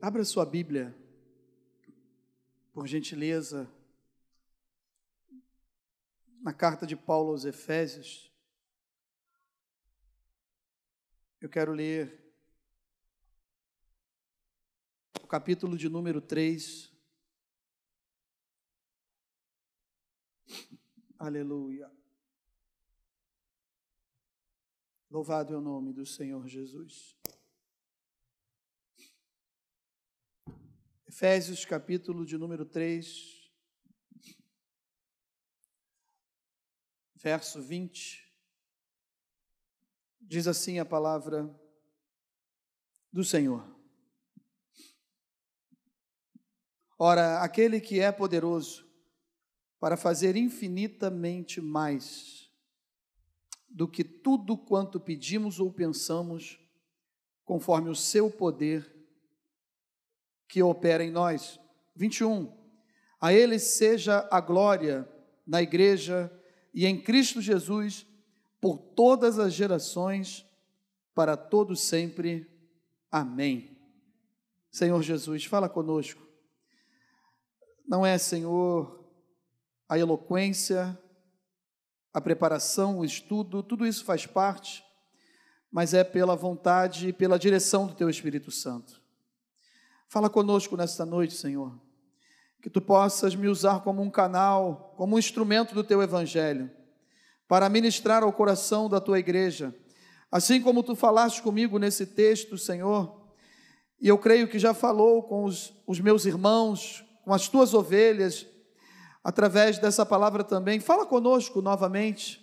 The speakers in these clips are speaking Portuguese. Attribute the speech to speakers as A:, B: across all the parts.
A: Abra sua Bíblia, por gentileza, na carta de Paulo aos Efésios. Eu quero ler o capítulo de número 3. Aleluia. Louvado é o nome do Senhor Jesus. Efésios capítulo de número 3, verso 20. Diz assim a palavra do Senhor. Ora, aquele que é poderoso para fazer infinitamente mais do que tudo quanto pedimos ou pensamos, conforme o seu poder que opera em nós. 21. A Ele seja a glória na igreja e em Cristo Jesus por todas as gerações, para todos sempre. Amém. Senhor Jesus, fala conosco. Não é, Senhor, a eloquência, a preparação, o estudo, tudo isso faz parte, mas é pela vontade e pela direção do Teu Espírito Santo. Fala conosco nesta noite, Senhor. Que tu possas me usar como um canal, como um instrumento do teu evangelho, para ministrar ao coração da tua igreja. Assim como tu falaste comigo nesse texto, Senhor, e eu creio que já falou com os, os meus irmãos, com as tuas ovelhas, através dessa palavra também. Fala conosco novamente,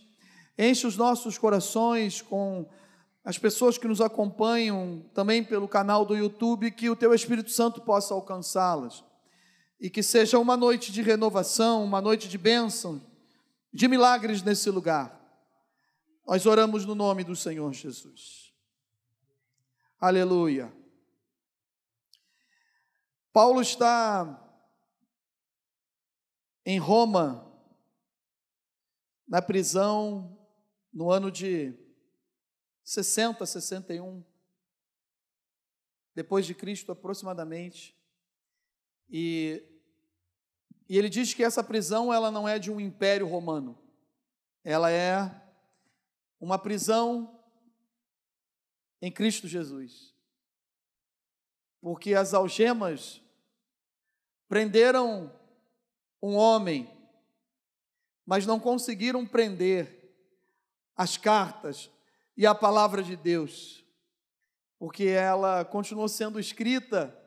A: enche os nossos corações com as pessoas que nos acompanham também pelo canal do YouTube, que o Teu Espírito Santo possa alcançá-las. E que seja uma noite de renovação, uma noite de bênção, de milagres nesse lugar. Nós oramos no nome do Senhor Jesus. Aleluia. Paulo está em Roma, na prisão, no ano de 60, 61 depois de Cristo aproximadamente. E, e ele diz que essa prisão ela não é de um império romano. Ela é uma prisão em Cristo Jesus. Porque as algemas prenderam um homem, mas não conseguiram prender as cartas, e a palavra de Deus, porque ela continuou sendo escrita,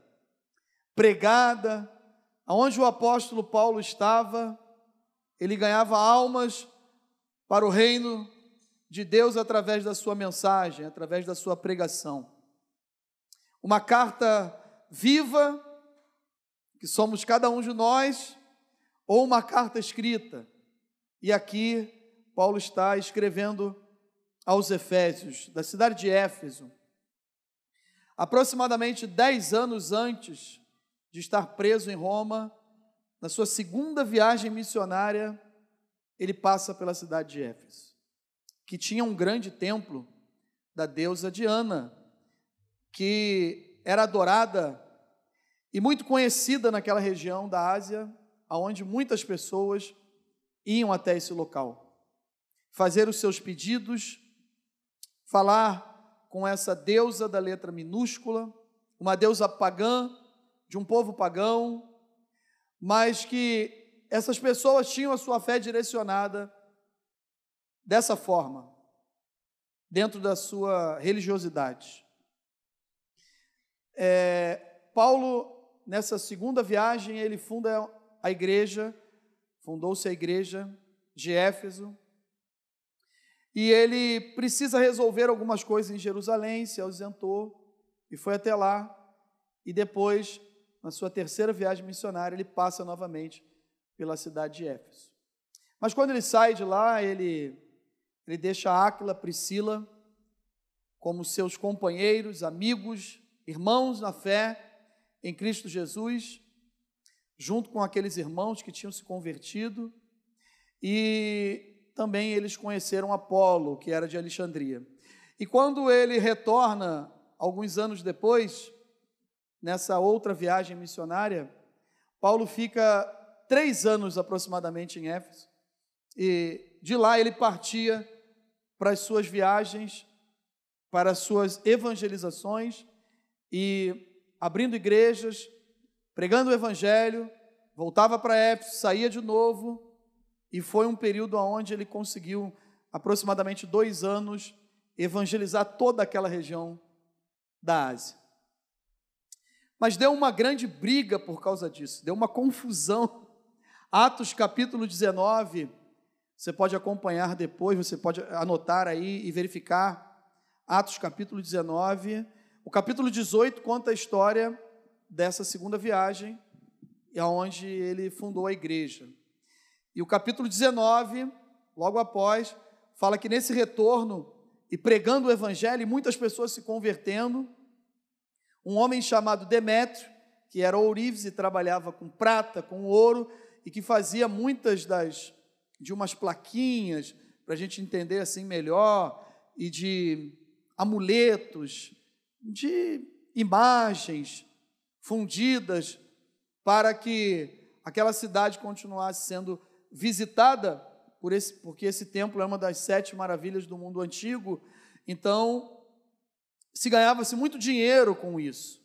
A: pregada, aonde o apóstolo Paulo estava, ele ganhava almas para o reino de Deus através da sua mensagem, através da sua pregação. Uma carta viva, que somos cada um de nós, ou uma carta escrita. E aqui Paulo está escrevendo aos Efésios, da cidade de Éfeso. Aproximadamente dez anos antes de estar preso em Roma, na sua segunda viagem missionária, ele passa pela cidade de Éfeso, que tinha um grande templo da deusa Diana, que era adorada e muito conhecida naquela região da Ásia, aonde muitas pessoas iam até esse local, fazer os seus pedidos falar com essa deusa da letra minúscula, uma deusa pagã, de um povo pagão, mas que essas pessoas tinham a sua fé direcionada dessa forma, dentro da sua religiosidade. É, Paulo, nessa segunda viagem, ele funda a igreja, fundou-se a igreja de Éfeso, e ele precisa resolver algumas coisas em Jerusalém, se ausentou e foi até lá. E depois, na sua terceira viagem missionária, ele passa novamente pela cidade de Éfeso. Mas quando ele sai de lá, ele, ele deixa Áquila, Priscila, como seus companheiros, amigos, irmãos na fé em Cristo Jesus, junto com aqueles irmãos que tinham se convertido, e também eles conheceram Apolo, que era de Alexandria. E quando ele retorna, alguns anos depois, nessa outra viagem missionária, Paulo fica três anos aproximadamente em Éfeso, e de lá ele partia para as suas viagens, para as suas evangelizações, e abrindo igrejas, pregando o evangelho, voltava para Éfeso, saía de novo, e foi um período onde ele conseguiu, aproximadamente dois anos, evangelizar toda aquela região da Ásia. Mas deu uma grande briga por causa disso, deu uma confusão. Atos capítulo 19, você pode acompanhar depois, você pode anotar aí e verificar. Atos capítulo 19. O capítulo 18 conta a história dessa segunda viagem, onde ele fundou a igreja. E o capítulo 19, logo após, fala que nesse retorno e pregando o evangelho, e muitas pessoas se convertendo, um homem chamado Demétrio, que era ourives e trabalhava com prata, com ouro, e que fazia muitas das de umas plaquinhas para a gente entender assim melhor e de amuletos, de imagens fundidas para que aquela cidade continuasse sendo visitada por esse, porque esse templo é uma das sete maravilhas do mundo antigo. Então se ganhava-se muito dinheiro com isso.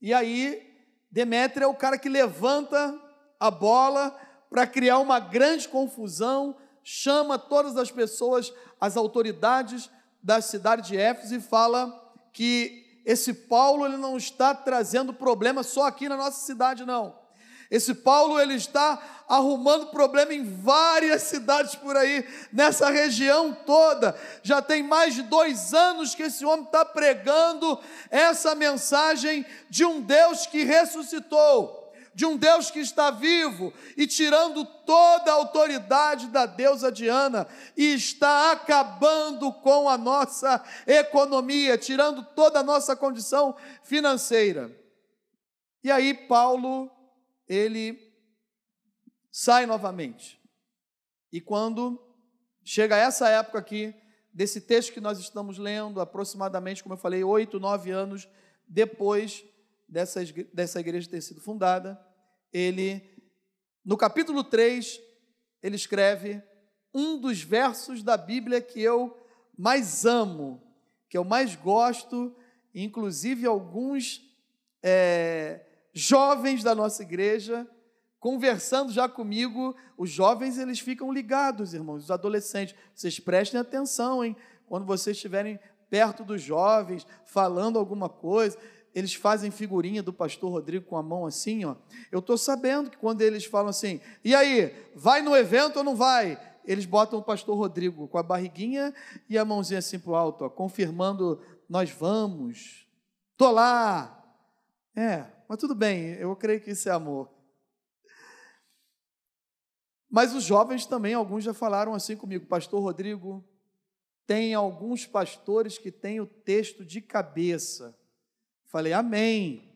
A: E aí, Demétrio é o cara que levanta a bola para criar uma grande confusão, chama todas as pessoas, as autoridades da cidade de Éfeso e fala que esse Paulo ele não está trazendo problema só aqui na nossa cidade, não. Esse Paulo ele está arrumando problema em várias cidades por aí, nessa região toda. Já tem mais de dois anos que esse homem está pregando essa mensagem de um Deus que ressuscitou de um Deus que está vivo e tirando toda a autoridade da deusa Diana e está acabando com a nossa economia, tirando toda a nossa condição financeira. E aí Paulo ele sai novamente. E quando chega essa época aqui, desse texto que nós estamos lendo, aproximadamente, como eu falei, oito, nove anos depois dessa, dessa igreja ter sido fundada, ele, no capítulo 3, ele escreve um dos versos da Bíblia que eu mais amo, que eu mais gosto, inclusive alguns é, jovens da nossa igreja, conversando já comigo, os jovens eles ficam ligados, irmãos, os adolescentes. Vocês prestem atenção, hein? Quando vocês estiverem perto dos jovens, falando alguma coisa, eles fazem figurinha do pastor Rodrigo com a mão assim, ó. Eu estou sabendo que quando eles falam assim, e aí, vai no evento ou não vai? Eles botam o pastor Rodrigo com a barriguinha e a mãozinha assim para o alto, ó, confirmando, nós vamos. Estou lá. É, mas tudo bem, eu creio que isso é amor. Mas os jovens também, alguns já falaram assim comigo, Pastor Rodrigo, tem alguns pastores que têm o texto de cabeça. Falei, Amém.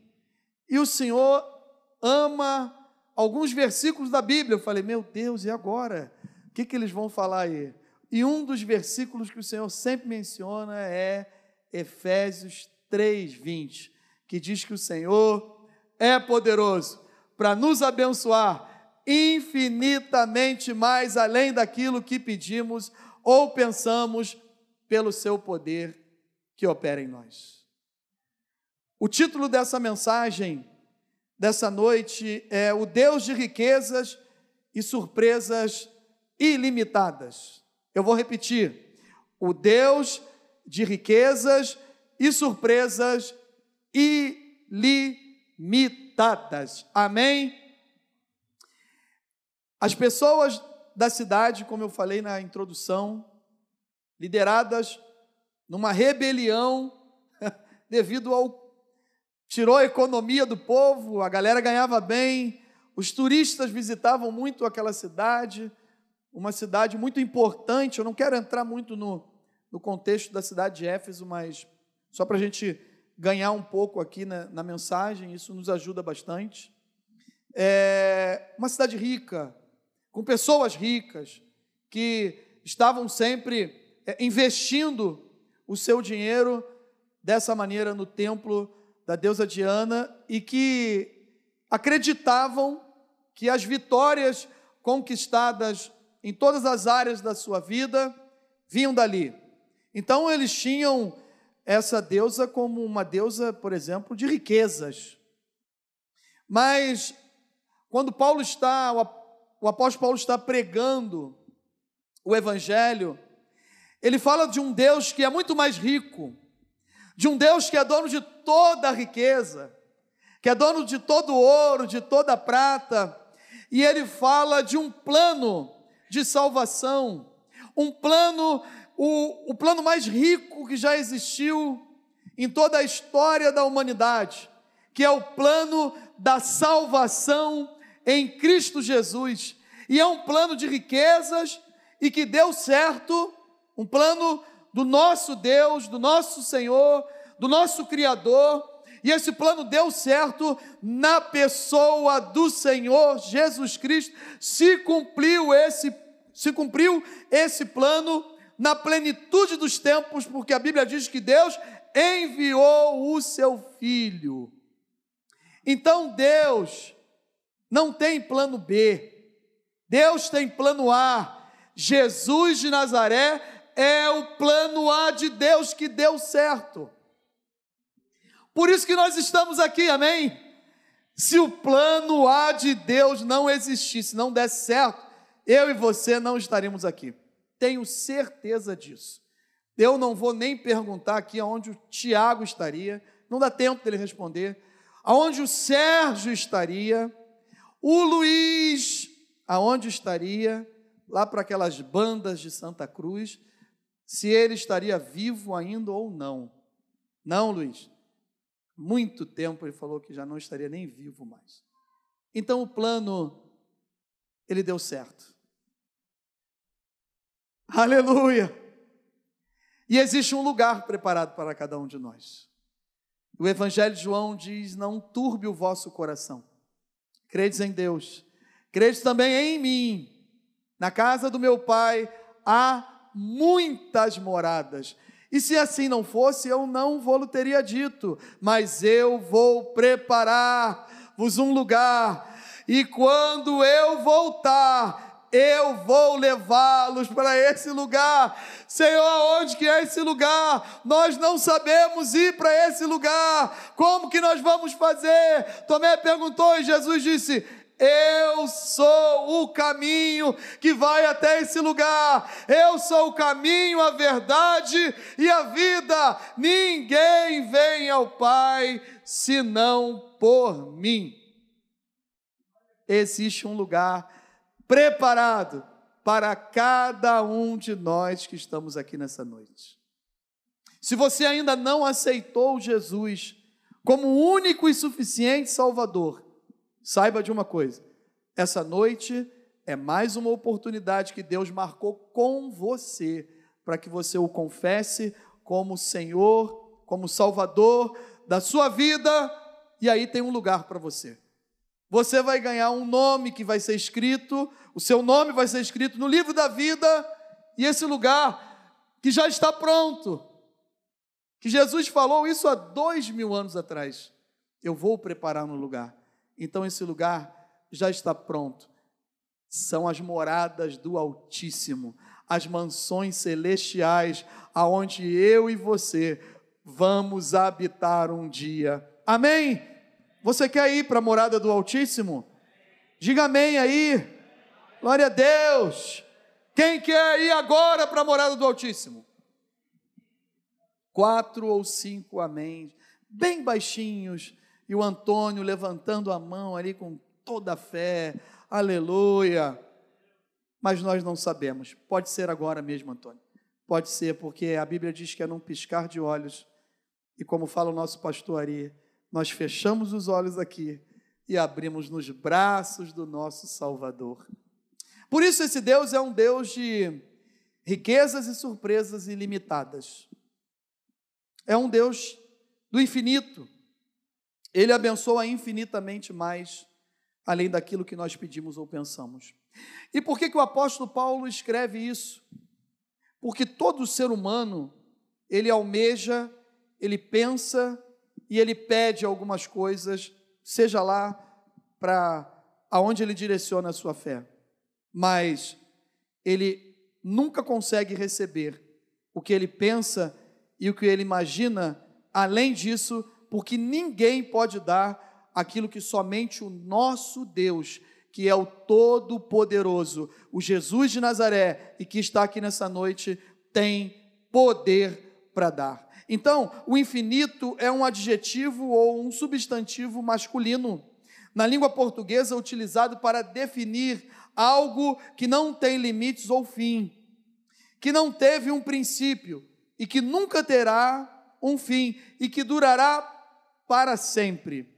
A: E o Senhor ama alguns versículos da Bíblia. Eu falei, meu Deus, e agora? O que, que eles vão falar aí? E um dos versículos que o Senhor sempre menciona é Efésios 3, 20, que diz que o Senhor é poderoso para nos abençoar infinitamente mais além daquilo que pedimos ou pensamos, pelo seu poder que opera em nós. O título dessa mensagem, dessa noite, é O Deus de riquezas e surpresas ilimitadas. Eu vou repetir: O Deus de riquezas e surpresas ilimitadas limitadas. Amém? As pessoas da cidade, como eu falei na introdução, lideradas numa rebelião devido ao tirou a economia do povo, a galera ganhava bem, os turistas visitavam muito aquela cidade, uma cidade muito importante. Eu não quero entrar muito no, no contexto da cidade de Éfeso, mas só para a gente ganhar um pouco aqui na, na mensagem, isso nos ajuda bastante. É uma cidade rica, com pessoas ricas, que estavam sempre é, investindo o seu dinheiro dessa maneira no templo da deusa Diana e que acreditavam que as vitórias conquistadas em todas as áreas da sua vida vinham dali. Então eles tinham essa deusa como uma deusa, por exemplo, de riquezas. Mas quando Paulo está, o apóstolo Paulo está pregando o evangelho, ele fala de um Deus que é muito mais rico, de um Deus que é dono de toda a riqueza, que é dono de todo o ouro, de toda a prata, e ele fala de um plano de salvação, um plano, o, o plano mais rico que já existiu em toda a história da humanidade, que é o plano da salvação em Cristo Jesus. E é um plano de riquezas e que deu certo, um plano do nosso Deus, do nosso Senhor, do nosso Criador, e esse plano deu certo na pessoa do Senhor Jesus Cristo. Se cumpriu esse se cumpriu esse plano na plenitude dos tempos, porque a Bíblia diz que Deus enviou o seu filho. Então Deus não tem plano B. Deus tem plano A. Jesus de Nazaré é o plano A de Deus que deu certo. Por isso que nós estamos aqui, amém? Se o plano A de Deus não existisse, não desse certo, eu e você não estaríamos aqui. Tenho certeza disso. Eu não vou nem perguntar aqui aonde o Tiago estaria, não dá tempo dele responder. Aonde o Sérgio estaria, o Luiz, aonde estaria, lá para aquelas bandas de Santa Cruz, se ele estaria vivo ainda ou não. Não, Luiz muito tempo ele falou que já não estaria nem vivo mais. Então o plano ele deu certo. Aleluia! E existe um lugar preparado para cada um de nós. O Evangelho de João diz: Não turbe o vosso coração. Credes em Deus, credes também em mim. Na casa do meu Pai há muitas moradas. E se assim não fosse, eu não vou teria dito, mas eu vou preparar-vos um lugar, e quando eu voltar, eu vou levá-los para esse lugar. Senhor, onde que é esse lugar? Nós não sabemos ir para esse lugar. Como que nós vamos fazer? Tomé perguntou e Jesus disse: eu sou o caminho que vai até esse lugar. Eu sou o caminho, a verdade e a vida. Ninguém vem ao Pai senão por mim. Existe um lugar preparado para cada um de nós que estamos aqui nessa noite. Se você ainda não aceitou Jesus como único e suficiente Salvador, Saiba de uma coisa: essa noite é mais uma oportunidade que Deus marcou com você, para que você o confesse como Senhor, como Salvador da sua vida, e aí tem um lugar para você. Você vai ganhar um nome que vai ser escrito, o seu nome vai ser escrito no livro da vida, e esse lugar que já está pronto, que Jesus falou isso há dois mil anos atrás. Eu vou preparar no lugar. Então esse lugar já está pronto. São as moradas do Altíssimo, as mansões celestiais, aonde eu e você vamos habitar um dia. Amém? Você quer ir para a morada do Altíssimo? Diga amém aí. Glória a Deus. Quem quer ir agora para a morada do Altíssimo? Quatro ou cinco amém, bem baixinhos e o Antônio levantando a mão ali com toda a fé, aleluia. Mas nós não sabemos, pode ser agora mesmo, Antônio, pode ser, porque a Bíblia diz que é num piscar de olhos, e como fala o nosso pastor Ari, nós fechamos os olhos aqui e abrimos nos braços do nosso Salvador. Por isso, esse Deus é um Deus de riquezas e surpresas ilimitadas. É um Deus do infinito. Ele abençoa infinitamente mais, além daquilo que nós pedimos ou pensamos. E por que, que o apóstolo Paulo escreve isso? Porque todo ser humano, ele almeja, ele pensa e ele pede algumas coisas, seja lá para aonde ele direciona a sua fé. Mas ele nunca consegue receber o que ele pensa e o que ele imagina, além disso, porque ninguém pode dar aquilo que somente o nosso Deus, que é o Todo-Poderoso, o Jesus de Nazaré e que está aqui nessa noite, tem poder para dar. Então, o infinito é um adjetivo ou um substantivo masculino. Na língua portuguesa, utilizado para definir algo que não tem limites ou fim, que não teve um princípio e que nunca terá um fim e que durará para sempre.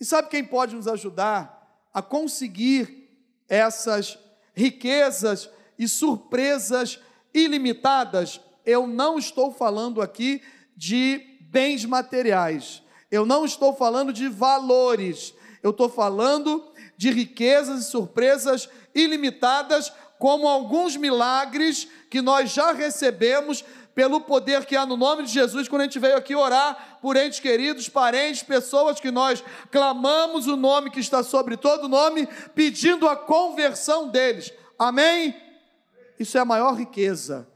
A: E sabe quem pode nos ajudar a conseguir essas riquezas e surpresas ilimitadas? Eu não estou falando aqui de bens materiais, eu não estou falando de valores, eu estou falando de riquezas e surpresas ilimitadas, como alguns milagres que nós já recebemos pelo poder que há no nome de Jesus, quando a gente veio aqui orar por entes queridos, parentes, pessoas que nós clamamos o nome que está sobre todo nome, pedindo a conversão deles. Amém? Isso é a maior riqueza,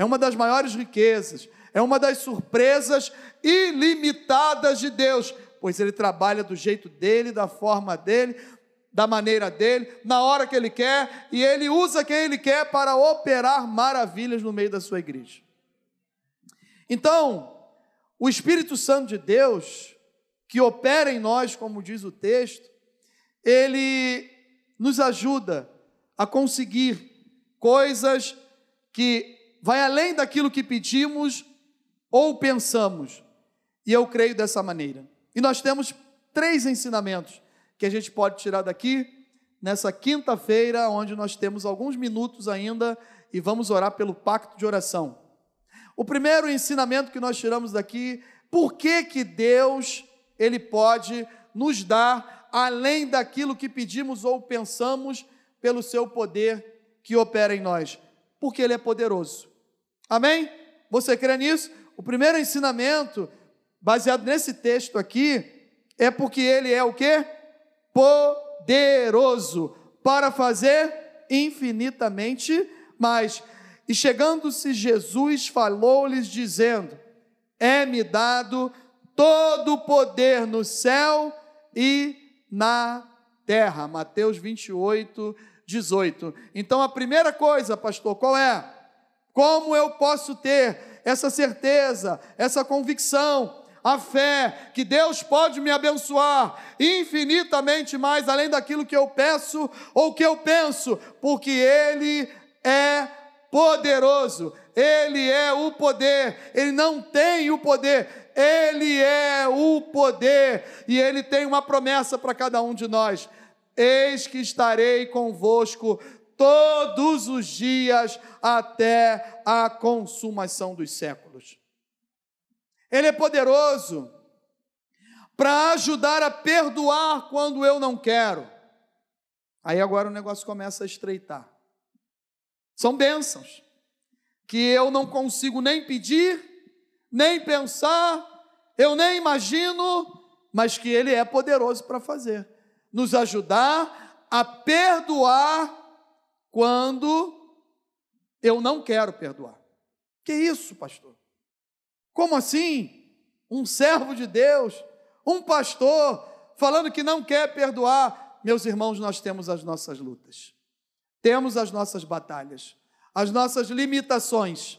A: é uma das maiores riquezas, é uma das surpresas ilimitadas de Deus, pois Ele trabalha do jeito dele, da forma dele, da maneira dele, na hora que ele quer, e ele usa quem ele quer para operar maravilhas no meio da sua igreja. Então, o Espírito Santo de Deus, que opera em nós, como diz o texto, ele nos ajuda a conseguir coisas que vai além daquilo que pedimos ou pensamos. E eu creio dessa maneira. E nós temos três ensinamentos que a gente pode tirar daqui nessa quinta-feira, onde nós temos alguns minutos ainda e vamos orar pelo pacto de oração. O primeiro ensinamento que nós tiramos daqui, por que que Deus, ele pode nos dar além daquilo que pedimos ou pensamos pelo seu poder que opera em nós? Porque ele é poderoso. Amém? Você crê nisso? O primeiro ensinamento, baseado nesse texto aqui, é porque ele é o quê? poderoso para fazer infinitamente mais. E chegando-se Jesus, falou-lhes, dizendo: É-me dado todo o poder no céu e na terra. Mateus 28, 18. Então a primeira coisa, pastor, qual é? Como eu posso ter essa certeza, essa convicção a fé que Deus pode me abençoar infinitamente mais além daquilo que eu peço ou que eu penso, porque Ele é poderoso, Ele é o poder, Ele não tem o poder, Ele é o poder. E Ele tem uma promessa para cada um de nós: eis que estarei convosco todos os dias até a consumação dos séculos. Ele é poderoso para ajudar a perdoar quando eu não quero. Aí agora o negócio começa a estreitar. São bênçãos que eu não consigo nem pedir, nem pensar, eu nem imagino, mas que Ele é poderoso para fazer nos ajudar a perdoar quando eu não quero perdoar. Que isso, pastor? Como assim? Um servo de Deus, um pastor, falando que não quer perdoar. Meus irmãos, nós temos as nossas lutas, temos as nossas batalhas, as nossas limitações.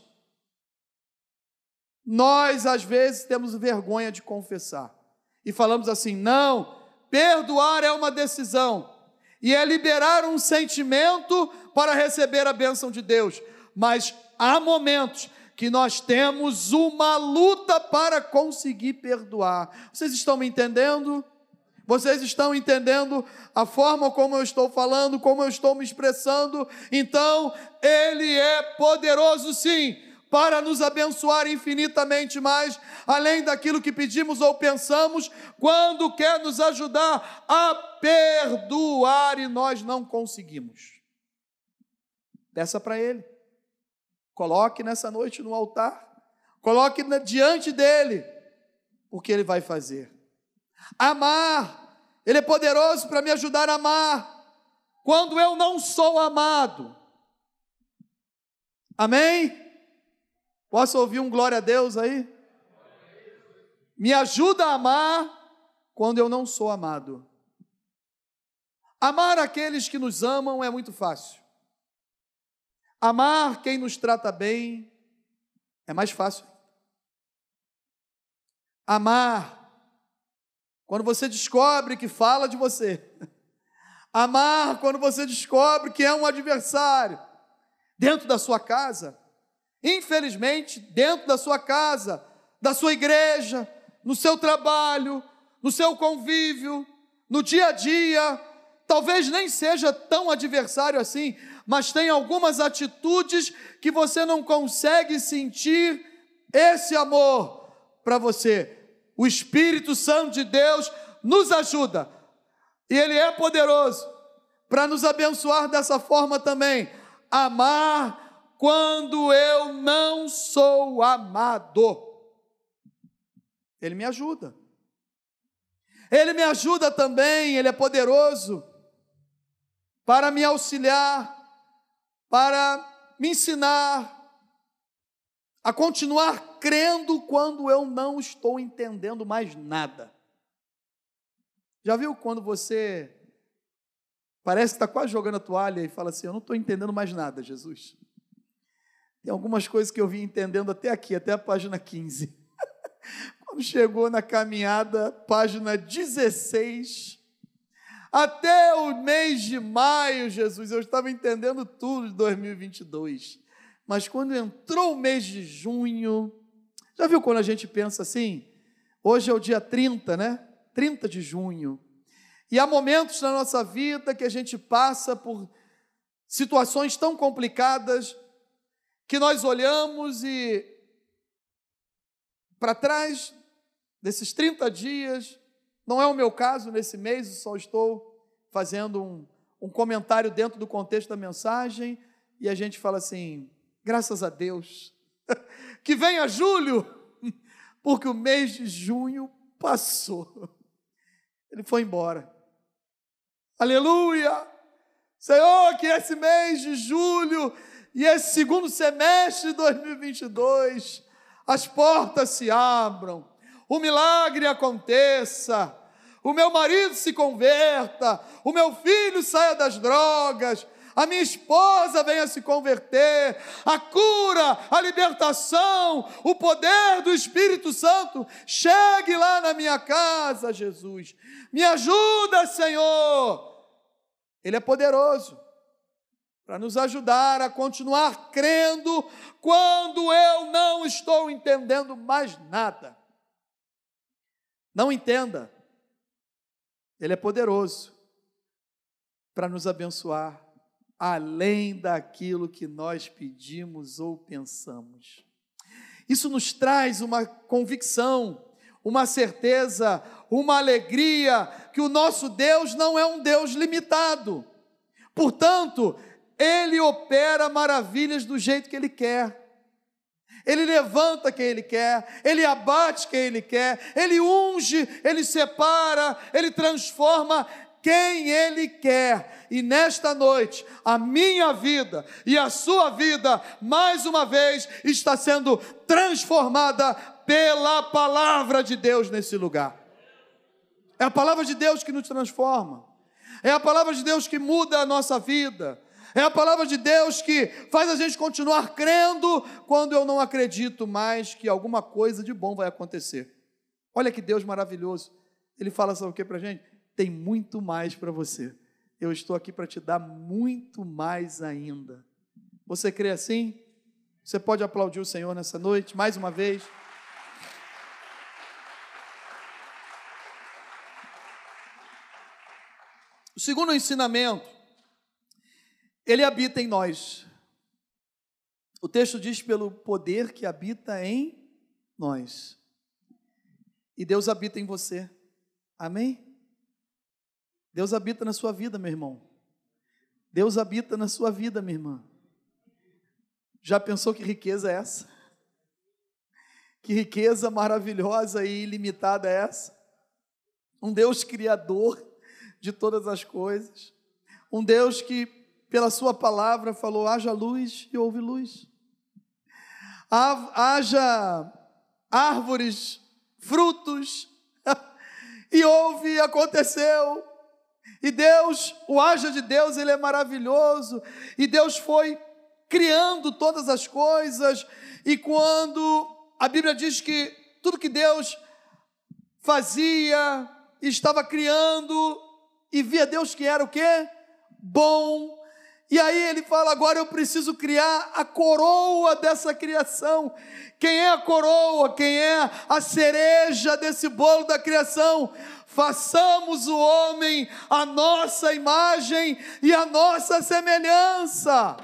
A: Nós, às vezes, temos vergonha de confessar e falamos assim: não, perdoar é uma decisão e é liberar um sentimento para receber a bênção de Deus, mas há momentos que nós temos uma luta para conseguir perdoar. Vocês estão me entendendo? Vocês estão entendendo a forma como eu estou falando, como eu estou me expressando? Então, Ele é poderoso sim, para nos abençoar infinitamente mais, além daquilo que pedimos ou pensamos, quando quer nos ajudar a perdoar e nós não conseguimos. Peça para Ele. Coloque nessa noite no altar, coloque diante dele o que Ele vai fazer. Amar, Ele é poderoso para me ajudar a amar, quando eu não sou amado. Amém? Posso ouvir um glória a Deus aí? Me ajuda a amar quando eu não sou amado. Amar aqueles que nos amam é muito fácil. Amar quem nos trata bem é mais fácil. Amar quando você descobre que fala de você. Amar quando você descobre que é um adversário dentro da sua casa. Infelizmente, dentro da sua casa, da sua igreja, no seu trabalho, no seu convívio, no dia a dia, talvez nem seja tão adversário assim, mas tem algumas atitudes que você não consegue sentir esse amor para você. O Espírito Santo de Deus nos ajuda, e Ele é poderoso para nos abençoar dessa forma também. Amar quando eu não sou amado. Ele me ajuda. Ele me ajuda também, Ele é poderoso para me auxiliar, para me ensinar a continuar crendo quando eu não estou entendendo mais nada. Já viu quando você parece que está quase jogando a toalha e fala assim: Eu não estou entendendo mais nada, Jesus? Tem algumas coisas que eu vim entendendo até aqui, até a página 15. Quando chegou na caminhada, página 16, até o mês de maio, Jesus, eu estava entendendo tudo de 2022. Mas quando entrou o mês de junho, já viu quando a gente pensa assim? Hoje é o dia 30, né? 30 de junho. E há momentos na nossa vida que a gente passa por situações tão complicadas que nós olhamos e para trás desses 30 dias, não é o meu caso nesse mês, só estou fazendo um, um comentário dentro do contexto da mensagem, e a gente fala assim: graças a Deus, que venha julho, porque o mês de junho passou, ele foi embora. Aleluia! Senhor, que esse mês de julho e esse segundo semestre de 2022, as portas se abram, o milagre aconteça, o meu marido se converta, o meu filho saia das drogas, a minha esposa venha se converter, a cura, a libertação, o poder do Espírito Santo chegue lá na minha casa, Jesus. Me ajuda, Senhor. Ele é poderoso para nos ajudar a continuar crendo quando eu não estou entendendo mais nada. Não entenda. Ele é poderoso para nos abençoar além daquilo que nós pedimos ou pensamos. Isso nos traz uma convicção, uma certeza, uma alegria que o nosso Deus não é um Deus limitado. Portanto, ele opera maravilhas do jeito que ele quer. Ele levanta quem Ele quer, Ele abate quem Ele quer, Ele unge, Ele separa, Ele transforma quem Ele quer. E nesta noite, a minha vida e a sua vida, mais uma vez, está sendo transformada pela palavra de Deus nesse lugar. É a palavra de Deus que nos transforma, é a palavra de Deus que muda a nossa vida. É a palavra de Deus que faz a gente continuar crendo quando eu não acredito mais que alguma coisa de bom vai acontecer. Olha que Deus maravilhoso. Ele fala sabe o que para a gente? Tem muito mais para você. Eu estou aqui para te dar muito mais ainda. Você crê assim? Você pode aplaudir o Senhor nessa noite, mais uma vez. O segundo ensinamento ele habita em nós. O texto diz pelo poder que habita em nós. E Deus habita em você. Amém? Deus habita na sua vida, meu irmão. Deus habita na sua vida, minha irmã. Já pensou que riqueza é essa? Que riqueza maravilhosa e ilimitada é essa? Um Deus criador de todas as coisas. Um Deus que, pela Sua palavra, falou: haja luz e houve luz. Haja árvores, frutos, e houve aconteceu. E Deus, o haja de Deus, ele é maravilhoso. E Deus foi criando todas as coisas. E quando a Bíblia diz que tudo que Deus fazia, estava criando, e via Deus que era o quê? Bom. E aí ele fala: agora eu preciso criar a coroa dessa criação. Quem é a coroa? Quem é a cereja desse bolo da criação? Façamos o homem a nossa imagem e a nossa semelhança.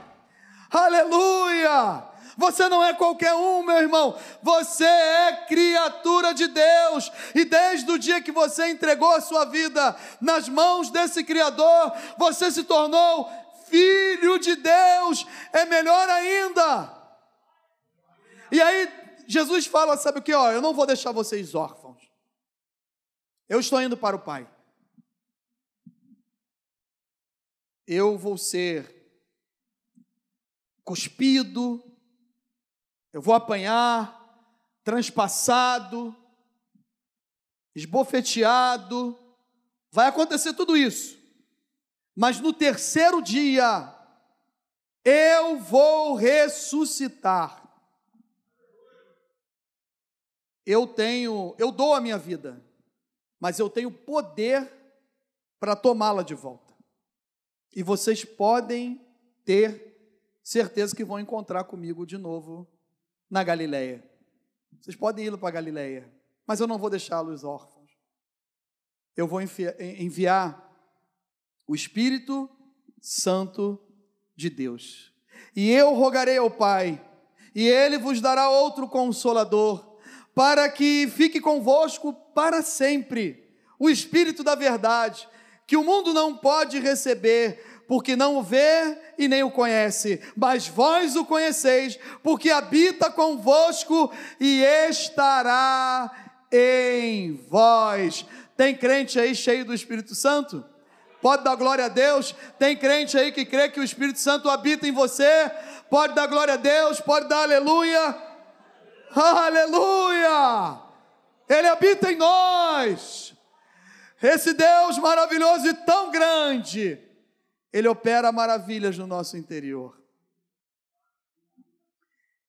A: Aleluia! Você não é qualquer um, meu irmão. Você é criatura de Deus. E desde o dia que você entregou a sua vida nas mãos desse Criador, você se tornou filho de Deus. É melhor ainda. E aí, Jesus fala: sabe o que? Ó, eu não vou deixar vocês órfãos. Eu estou indo para o Pai. Eu vou ser cuspido, eu vou apanhar, transpassado, esbofeteado, vai acontecer tudo isso. Mas no terceiro dia, eu vou ressuscitar. Eu tenho, eu dou a minha vida, mas eu tenho poder para tomá-la de volta. E vocês podem ter certeza que vão encontrar comigo de novo na Galileia. Vocês podem ir para a Galileia, mas eu não vou deixá-los órfãos. Eu vou enviar o Espírito Santo de Deus. E eu rogarei ao Pai, e ele vos dará outro consolador, para que fique convosco para sempre o Espírito da verdade, que o mundo não pode receber, porque não o vê e nem o conhece, mas vós o conheceis, porque habita convosco e estará em vós. Tem crente aí cheio do Espírito Santo? Pode dar glória a Deus? Tem crente aí que crê que o Espírito Santo habita em você? Pode dar glória a Deus? Pode dar aleluia? Aleluia! Ele habita em nós. Esse Deus maravilhoso e tão grande ele opera maravilhas no nosso interior.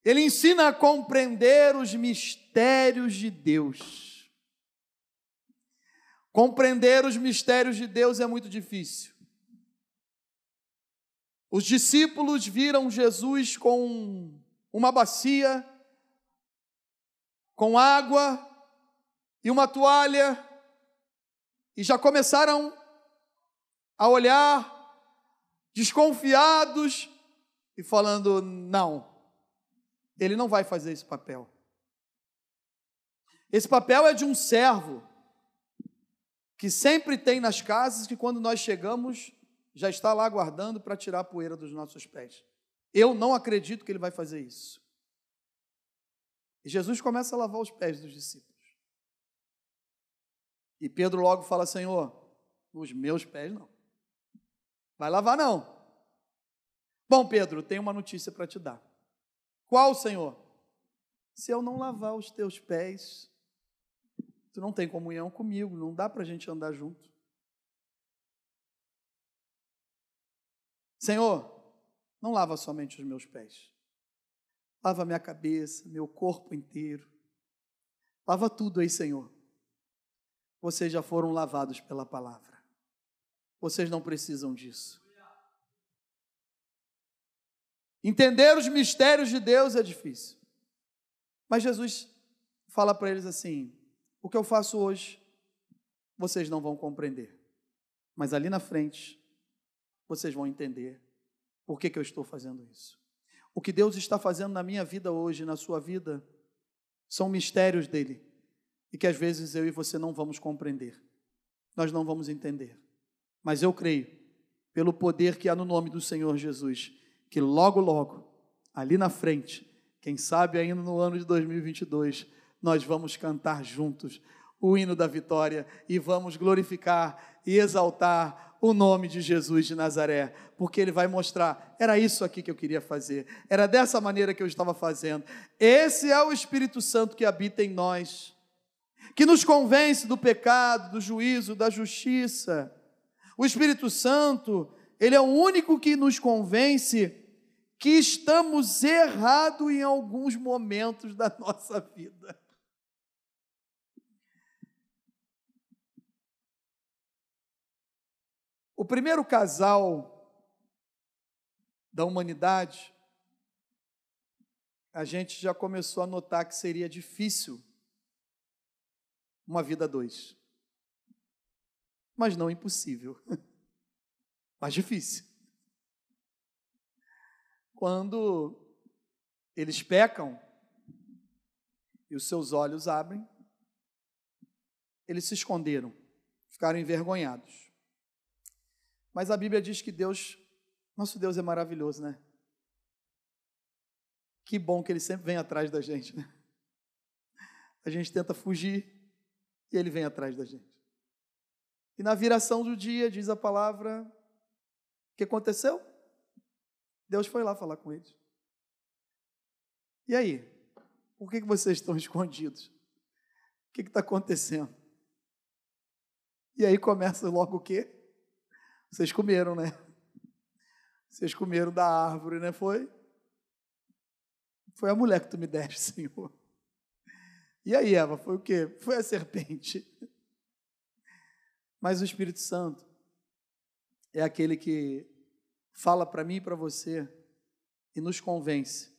A: Ele ensina a compreender os mistérios de Deus. Compreender os mistérios de Deus é muito difícil. Os discípulos viram Jesus com uma bacia, com água e uma toalha, e já começaram a olhar desconfiados e falando: não, ele não vai fazer esse papel. Esse papel é de um servo que sempre tem nas casas que quando nós chegamos já está lá aguardando para tirar a poeira dos nossos pés. Eu não acredito que ele vai fazer isso. E Jesus começa a lavar os pés dos discípulos. E Pedro logo fala: Senhor, os meus pés não. Vai lavar não. Bom, Pedro, tenho uma notícia para te dar. Qual, Senhor? Se eu não lavar os teus pés, tu não tem comunhão comigo, não dá para a gente andar junto. Senhor, não lava somente os meus pés. Lava minha cabeça, meu corpo inteiro. Lava tudo aí, Senhor. Vocês já foram lavados pela palavra. Vocês não precisam disso. Entender os mistérios de Deus é difícil. Mas Jesus fala para eles assim: o que eu faço hoje, vocês não vão compreender. Mas ali na frente, vocês vão entender por que, que eu estou fazendo isso. O que Deus está fazendo na minha vida hoje, na sua vida, são mistérios dele. E que às vezes eu e você não vamos compreender. Nós não vamos entender. Mas eu creio, pelo poder que há no nome do Senhor Jesus, que logo, logo, ali na frente, Quem sabe ainda no ano de 2022 nós vamos cantar juntos o hino da vitória e vamos glorificar e exaltar o nome de Jesus de Nazaré, porque ele vai mostrar, era isso aqui que eu queria fazer, era dessa maneira que eu estava fazendo. Esse é o Espírito Santo que habita em nós, que nos convence do pecado, do juízo, da justiça. O Espírito Santo, ele é o único que nos convence que estamos errados em alguns momentos da nossa vida. O primeiro casal da humanidade, a gente já começou a notar que seria difícil uma vida dois. Mas não impossível. Mas difícil. Quando eles pecam e os seus olhos abrem, eles se esconderam, ficaram envergonhados. Mas a Bíblia diz que Deus, nosso Deus é maravilhoso, né? Que bom que Ele sempre vem atrás da gente, né? A gente tenta fugir e Ele vem atrás da gente. E na viração do dia, diz a palavra, o que aconteceu? Deus foi lá falar com eles. E aí? Por que, que vocês estão escondidos? O que está acontecendo? E aí começa logo o quê? Vocês comeram, né? Vocês comeram da árvore, né? Foi? Foi a mulher que tu me deste, Senhor. E aí, Eva, foi o quê? Foi a serpente. Mas o Espírito Santo é aquele que fala para mim e para você e nos convence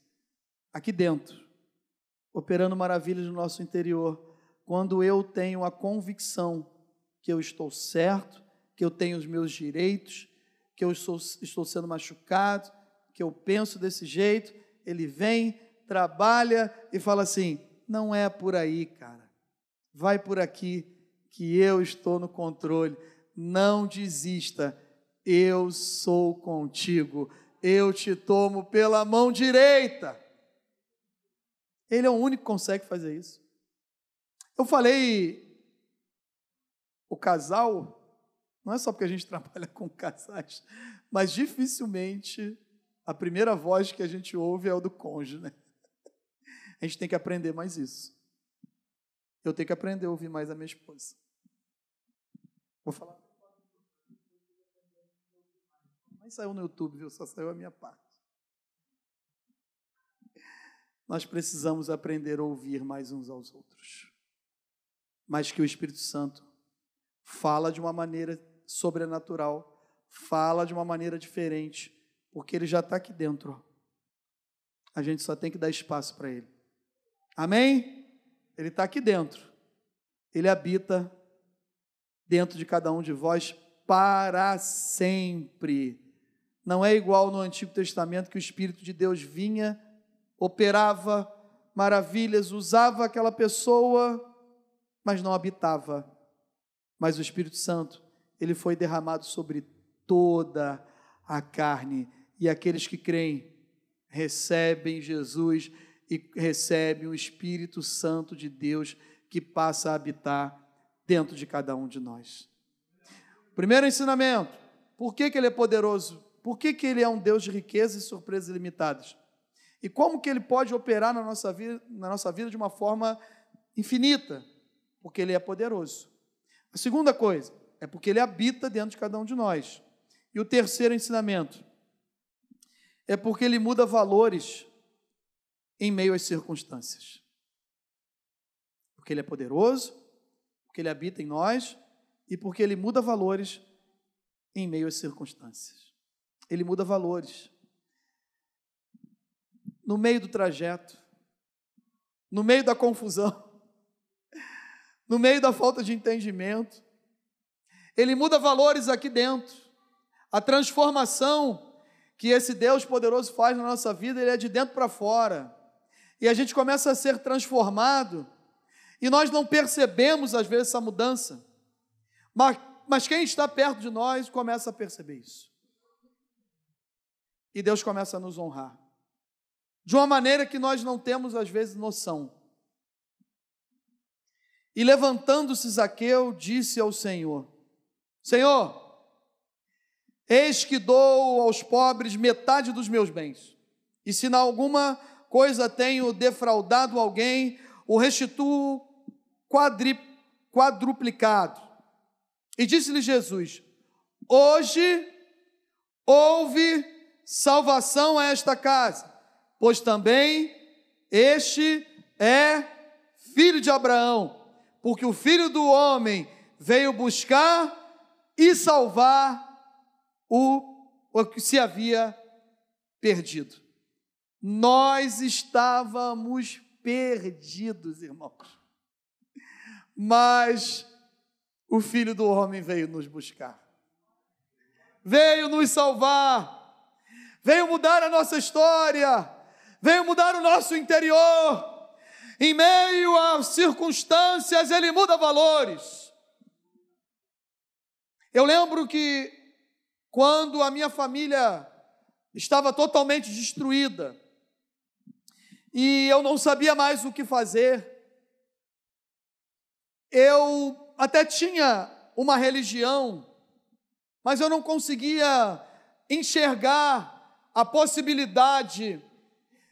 A: aqui dentro, operando maravilhas no nosso interior, quando eu tenho a convicção que eu estou certo que eu tenho os meus direitos, que eu estou, estou sendo machucado, que eu penso desse jeito. Ele vem, trabalha e fala assim: não é por aí, cara. Vai por aqui, que eu estou no controle. Não desista. Eu sou contigo. Eu te tomo pela mão direita. Ele é o único que consegue fazer isso. Eu falei, o casal não é só porque a gente trabalha com casais, mas dificilmente a primeira voz que a gente ouve é o do cônjuge, né? A gente tem que aprender mais isso. Eu tenho que aprender a ouvir mais a minha esposa. Vou falar. Nem saiu no YouTube, viu? Só saiu a minha parte. Nós precisamos aprender a ouvir mais uns aos outros. Mas que o Espírito Santo fala de uma maneira sobrenatural, fala de uma maneira diferente, porque ele já está aqui dentro. A gente só tem que dar espaço para ele. Amém? Ele está aqui dentro. Ele habita dentro de cada um de vós para sempre. Não é igual no Antigo Testamento que o Espírito de Deus vinha, operava maravilhas, usava aquela pessoa, mas não habitava. Mas o Espírito Santo ele foi derramado sobre toda a carne. E aqueles que creem recebem Jesus e recebem o Espírito Santo de Deus que passa a habitar dentro de cada um de nós. Primeiro ensinamento: por que, que ele é poderoso? Por que, que ele é um Deus de riqueza e surpresas ilimitadas? E como que ele pode operar na nossa vida, na nossa vida de uma forma infinita? Porque ele é poderoso. A segunda coisa, é porque ele habita dentro de cada um de nós. E o terceiro ensinamento é porque ele muda valores em meio às circunstâncias. Porque ele é poderoso, porque ele habita em nós e porque ele muda valores em meio às circunstâncias. Ele muda valores. No meio do trajeto, no meio da confusão, no meio da falta de entendimento, ele muda valores aqui dentro. A transformação que esse Deus poderoso faz na nossa vida, ele é de dentro para fora. E a gente começa a ser transformado, e nós não percebemos às vezes essa mudança. Mas, mas quem está perto de nós começa a perceber isso. E Deus começa a nos honrar de uma maneira que nós não temos às vezes noção. E levantando-se Zaqueu, disse ao Senhor: Senhor, eis que dou aos pobres metade dos meus bens, e se na alguma coisa tenho defraudado alguém, o restituo quadri, quadruplicado. E disse-lhe Jesus: Hoje houve salvação a esta casa, pois também este é filho de Abraão porque o filho do homem veio buscar e salvar o, o que se havia perdido. Nós estávamos perdidos, irmãos. Mas o filho do homem veio nos buscar. Veio nos salvar. Veio mudar a nossa história. Veio mudar o nosso interior em meio às circunstâncias, ele muda valores. Eu lembro que quando a minha família estava totalmente destruída e eu não sabia mais o que fazer, eu até tinha uma religião, mas eu não conseguia enxergar a possibilidade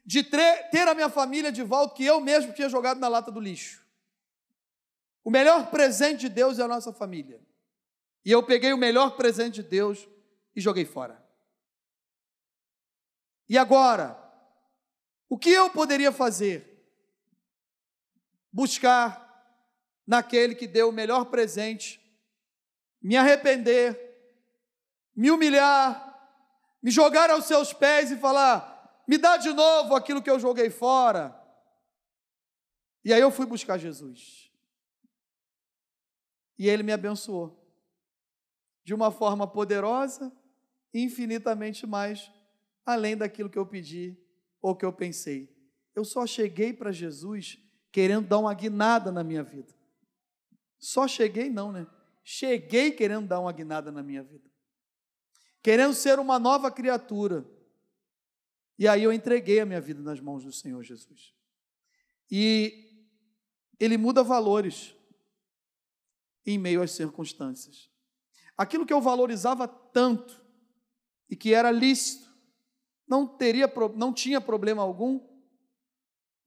A: de ter a minha família de volta que eu mesmo tinha jogado na lata do lixo. O melhor presente de Deus é a nossa família. E eu peguei o melhor presente de Deus e joguei fora. E agora, o que eu poderia fazer? Buscar naquele que deu o melhor presente, me arrepender, me humilhar, me jogar aos seus pés e falar: me dá de novo aquilo que eu joguei fora. E aí eu fui buscar Jesus. E ele me abençoou. De uma forma poderosa, infinitamente mais além daquilo que eu pedi ou que eu pensei. Eu só cheguei para Jesus querendo dar uma guinada na minha vida. Só cheguei, não, né? Cheguei querendo dar uma guinada na minha vida. Querendo ser uma nova criatura e aí eu entreguei a minha vida nas mãos do Senhor Jesus. E ele muda valores em meio às circunstâncias. Aquilo que eu valorizava tanto e que era lícito, não teria não tinha problema algum.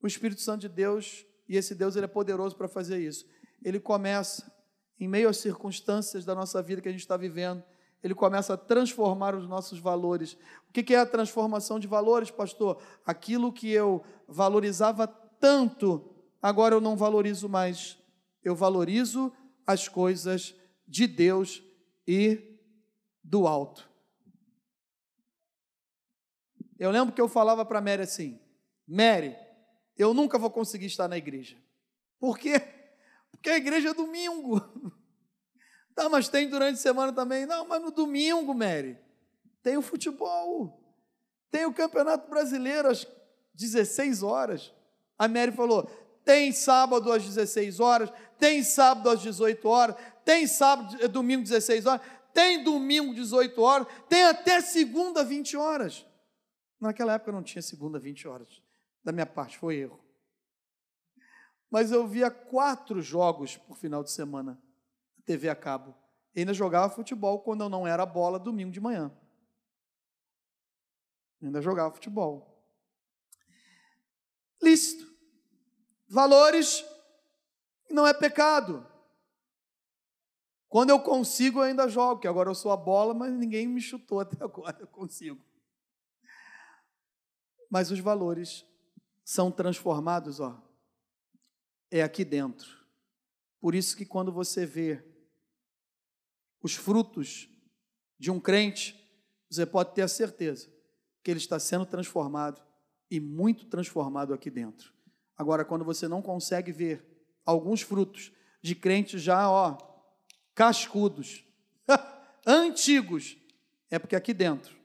A: O Espírito Santo de Deus, e esse Deus ele é poderoso para fazer isso. Ele começa em meio às circunstâncias da nossa vida que a gente está vivendo, ele começa a transformar os nossos valores. O que é a transformação de valores, pastor? Aquilo que eu valorizava tanto, agora eu não valorizo mais. Eu valorizo as coisas de Deus e do alto. Eu lembro que eu falava para Mary assim: Mary, eu nunca vou conseguir estar na igreja. Por quê? Porque a igreja é domingo. Tá, mas tem durante a semana também. Não, mas no domingo, Mary, tem o futebol. Tem o Campeonato Brasileiro às 16 horas. A Mary falou: tem sábado às 16 horas, tem sábado às 18 horas, tem sábado, eh, domingo 16 horas, tem domingo 18 horas, tem até segunda 20 horas. Naquela época não tinha segunda 20 horas. Da minha parte, foi erro. Mas eu via quatro jogos por final de semana. TV a cabo. E ainda jogava futebol quando eu não era bola domingo de manhã. ainda jogava futebol. Lícito. Valores não é pecado. Quando eu consigo, eu ainda jogo, que agora eu sou a bola, mas ninguém me chutou até agora, eu consigo. Mas os valores são transformados, ó, é aqui dentro. Por isso que quando você vê os frutos de um crente, você pode ter a certeza que ele está sendo transformado e muito transformado aqui dentro. Agora, quando você não consegue ver alguns frutos de crentes já, ó, cascudos, antigos, é porque aqui dentro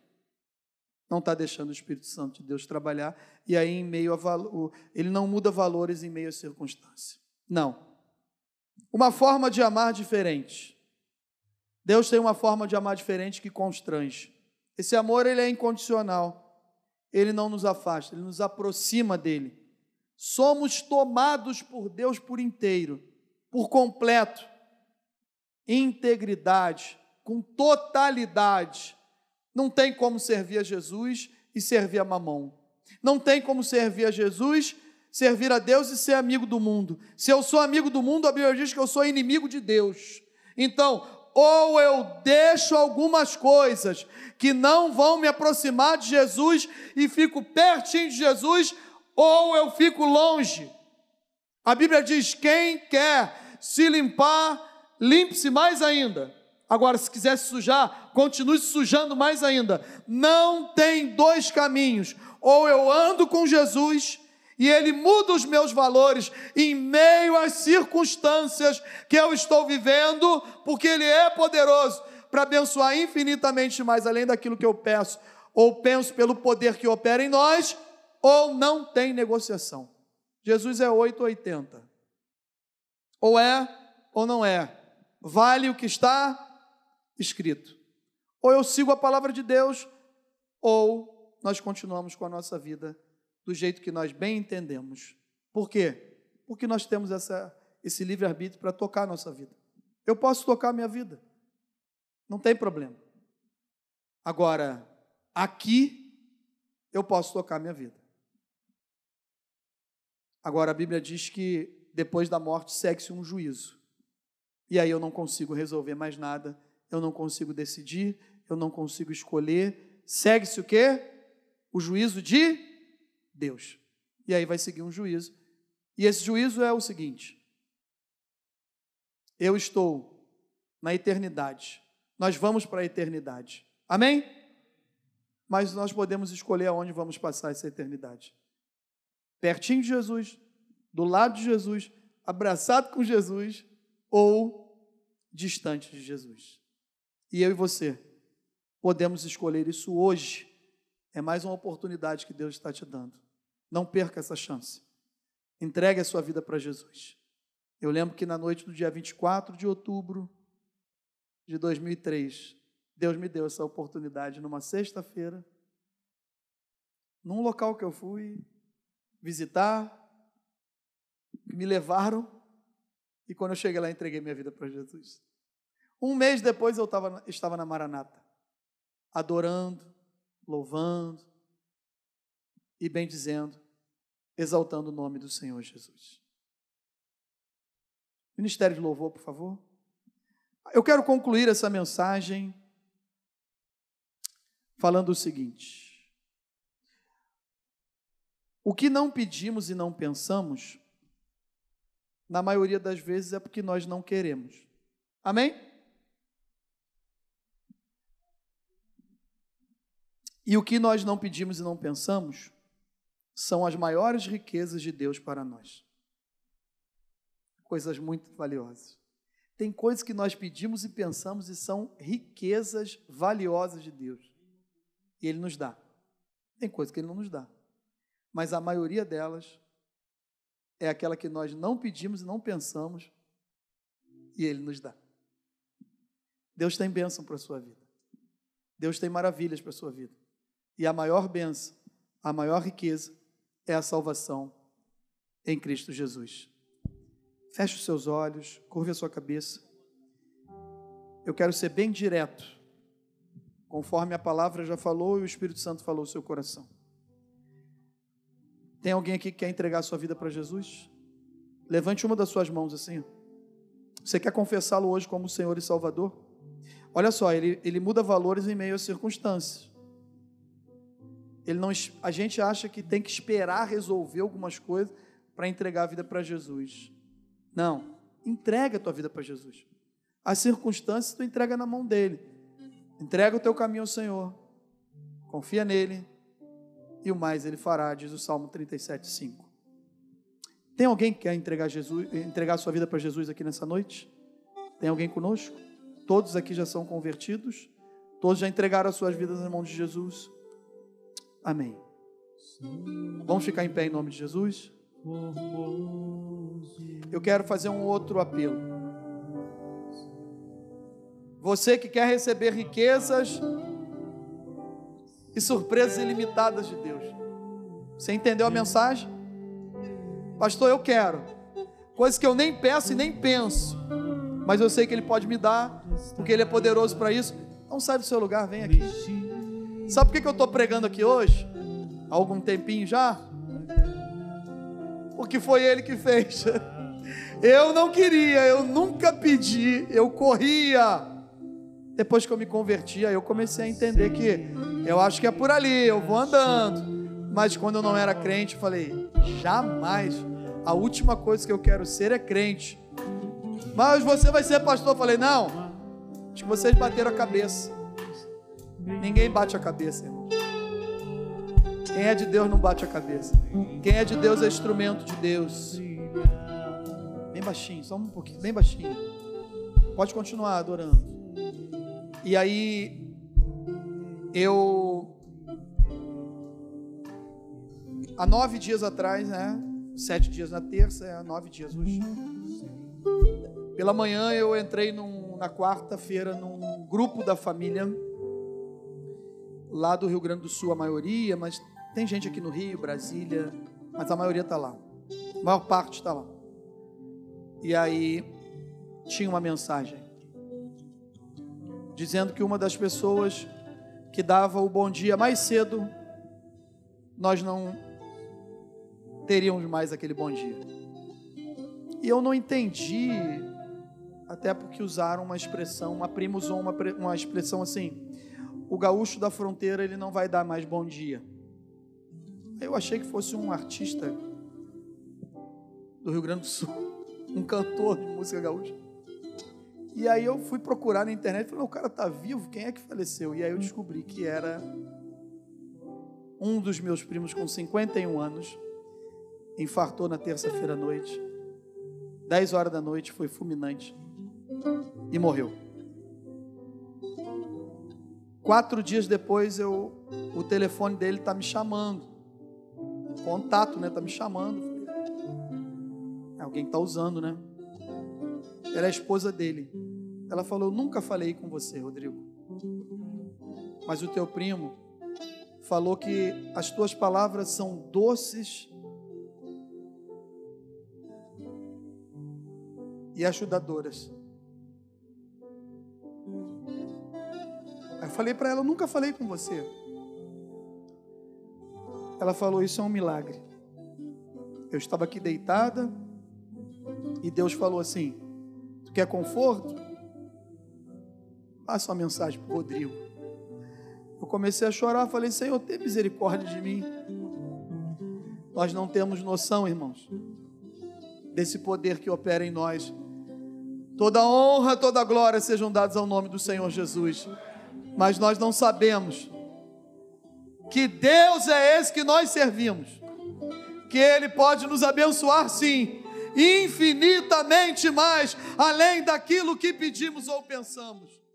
A: não está deixando o Espírito Santo de Deus trabalhar e aí em meio a valor, ele não muda valores em meio a circunstância. Não. Uma forma de amar diferente. Deus tem uma forma de amar diferente que constrange. Esse amor ele é incondicional. ele não nos afasta, ele nos aproxima dele. Somos tomados por Deus por inteiro, por completo, integridade, com totalidade. Não tem como servir a Jesus e servir a mamão. Não tem como servir a Jesus, servir a Deus e ser amigo do mundo. Se eu sou amigo do mundo, a Bíblia diz que eu sou inimigo de Deus. Então, ou eu deixo algumas coisas que não vão me aproximar de Jesus e fico pertinho de Jesus, ou eu fico longe. A Bíblia diz: quem quer se limpar, limpe-se mais ainda. Agora, se quiser se sujar, continue se sujando mais ainda. Não tem dois caminhos. Ou eu ando com Jesus e Ele muda os meus valores em meio às circunstâncias que eu estou vivendo, porque Ele é poderoso para abençoar infinitamente mais além daquilo que eu peço, ou penso pelo poder que opera em nós, ou não tem negociação. Jesus é 880. Ou é ou não é. Vale o que está escrito. Ou eu sigo a palavra de Deus, ou nós continuamos com a nossa vida do jeito que nós bem entendemos. Por quê? Porque nós temos essa, esse livre-arbítrio para tocar a nossa vida. Eu posso tocar a minha vida, não tem problema. Agora, aqui, eu posso tocar a minha vida. Agora, a Bíblia diz que depois da morte segue-se um juízo. E aí eu não consigo resolver mais nada, eu não consigo decidir, eu não consigo escolher. Segue-se o quê? O juízo de Deus. E aí vai seguir um juízo. E esse juízo é o seguinte: eu estou na eternidade. Nós vamos para a eternidade. Amém? Mas nós podemos escolher aonde vamos passar essa eternidade. Pertinho de Jesus, do lado de Jesus, abraçado com Jesus ou distante de Jesus. E eu e você podemos escolher isso hoje. É mais uma oportunidade que Deus está te dando. Não perca essa chance. Entregue a sua vida para Jesus. Eu lembro que na noite do dia 24 de outubro de 2003, Deus me deu essa oportunidade numa sexta-feira, num local que eu fui visitar, me levaram, e quando eu cheguei lá, entreguei minha vida para Jesus. Um mês depois eu tava, estava na Maranata, adorando, louvando, e bendizendo, exaltando o nome do Senhor Jesus. Ministério de louvor, por favor. Eu quero concluir essa mensagem falando o seguinte: o que não pedimos e não pensamos, na maioria das vezes é porque nós não queremos. Amém? E o que nós não pedimos e não pensamos, são as maiores riquezas de Deus para nós. Coisas muito valiosas. Tem coisas que nós pedimos e pensamos e são riquezas valiosas de Deus. E Ele nos dá. Tem coisas que Ele não nos dá. Mas a maioria delas é aquela que nós não pedimos e não pensamos e Ele nos dá. Deus tem bênção para a sua vida. Deus tem maravilhas para a sua vida. E a maior bênção, a maior riqueza é a salvação em Cristo Jesus. Feche os seus olhos, curva a sua cabeça. Eu quero ser bem direto, conforme a palavra já falou e o Espírito Santo falou no seu coração. Tem alguém aqui que quer entregar a sua vida para Jesus? Levante uma das suas mãos assim. Você quer confessá-lo hoje como Senhor e Salvador? Olha só, ele, ele muda valores em meio às circunstâncias. Ele não, a gente acha que tem que esperar resolver algumas coisas para entregar a vida para Jesus. Não, entrega a tua vida para Jesus. As circunstâncias tu entrega na mão dele. Entrega o teu caminho ao Senhor. Confia nele e o mais ele fará, diz o Salmo 37, 5. Tem alguém que quer entregar, Jesus, entregar sua vida para Jesus aqui nessa noite? Tem alguém conosco? Todos aqui já são convertidos? Todos já entregaram as suas vidas na mão de Jesus? Amém. Vamos ficar em pé em nome de Jesus? Eu quero fazer um outro apelo. Você que quer receber riquezas e surpresas ilimitadas de Deus. Você entendeu a mensagem? Pastor, eu quero. Coisas que eu nem peço e nem penso. Mas eu sei que Ele pode me dar, porque Ele é poderoso para isso. Não sai do seu lugar, vem aqui. Sabe por que eu estou pregando aqui hoje? Há algum tempinho já? Porque foi Ele que fez. Eu não queria, eu nunca pedi, eu corria. Depois que eu me convertia, eu comecei a entender que eu acho que é por ali, eu vou andando. Mas quando eu não era crente, eu falei: jamais. A última coisa que eu quero ser é crente. Mas você vai ser pastor? Eu falei: não. Acho que vocês bateram a cabeça. Ninguém bate a cabeça, irmão. Quem é de Deus não bate a cabeça. Quem é de Deus é instrumento de Deus. Bem baixinho, só um pouquinho, bem baixinho. Pode continuar adorando. E aí, eu. Há nove dias atrás, né? Sete dias na terça, é nove dias hoje. Pela manhã eu entrei num, na quarta-feira num grupo da família, lá do Rio Grande do Sul, a maioria, mas tem gente aqui no Rio, Brasília, mas a maioria está lá. A maior parte está lá. E aí tinha uma mensagem dizendo que uma das pessoas que dava o bom dia mais cedo, nós não teríamos mais aquele bom dia. E eu não entendi, até porque usaram uma expressão, uma prima usou uma, uma expressão assim: o gaúcho da fronteira ele não vai dar mais bom dia. Eu achei que fosse um artista do Rio Grande do Sul, um cantor de música gaúcha. E aí eu fui procurar na internet, falei, o cara tá vivo, quem é que faleceu? E aí eu descobri que era um dos meus primos com 51 anos, infartou na terça-feira à noite, 10 horas da noite, foi fulminante e morreu. Quatro dias depois, eu, o telefone dele está me chamando contato, né? Tá me chamando. É alguém tá usando, né? Era a esposa dele. Ela falou: Nunca falei com você, Rodrigo. Mas o teu primo falou que as tuas palavras são doces e ajudadoras. Aí eu falei para ela: Nunca falei com você. Ela falou: Isso é um milagre. Eu estava aqui deitada e Deus falou assim: Tu quer conforto? Passa uma mensagem para o Rodrigo. Eu comecei a chorar, falei: Senhor, tem misericórdia de mim. Nós não temos noção, irmãos, desse poder que opera em nós. Toda honra, toda glória sejam dados ao nome do Senhor Jesus. Mas nós não sabemos que Deus é esse que nós servimos, que Ele pode nos abençoar sim, infinitamente mais, além daquilo que pedimos ou pensamos.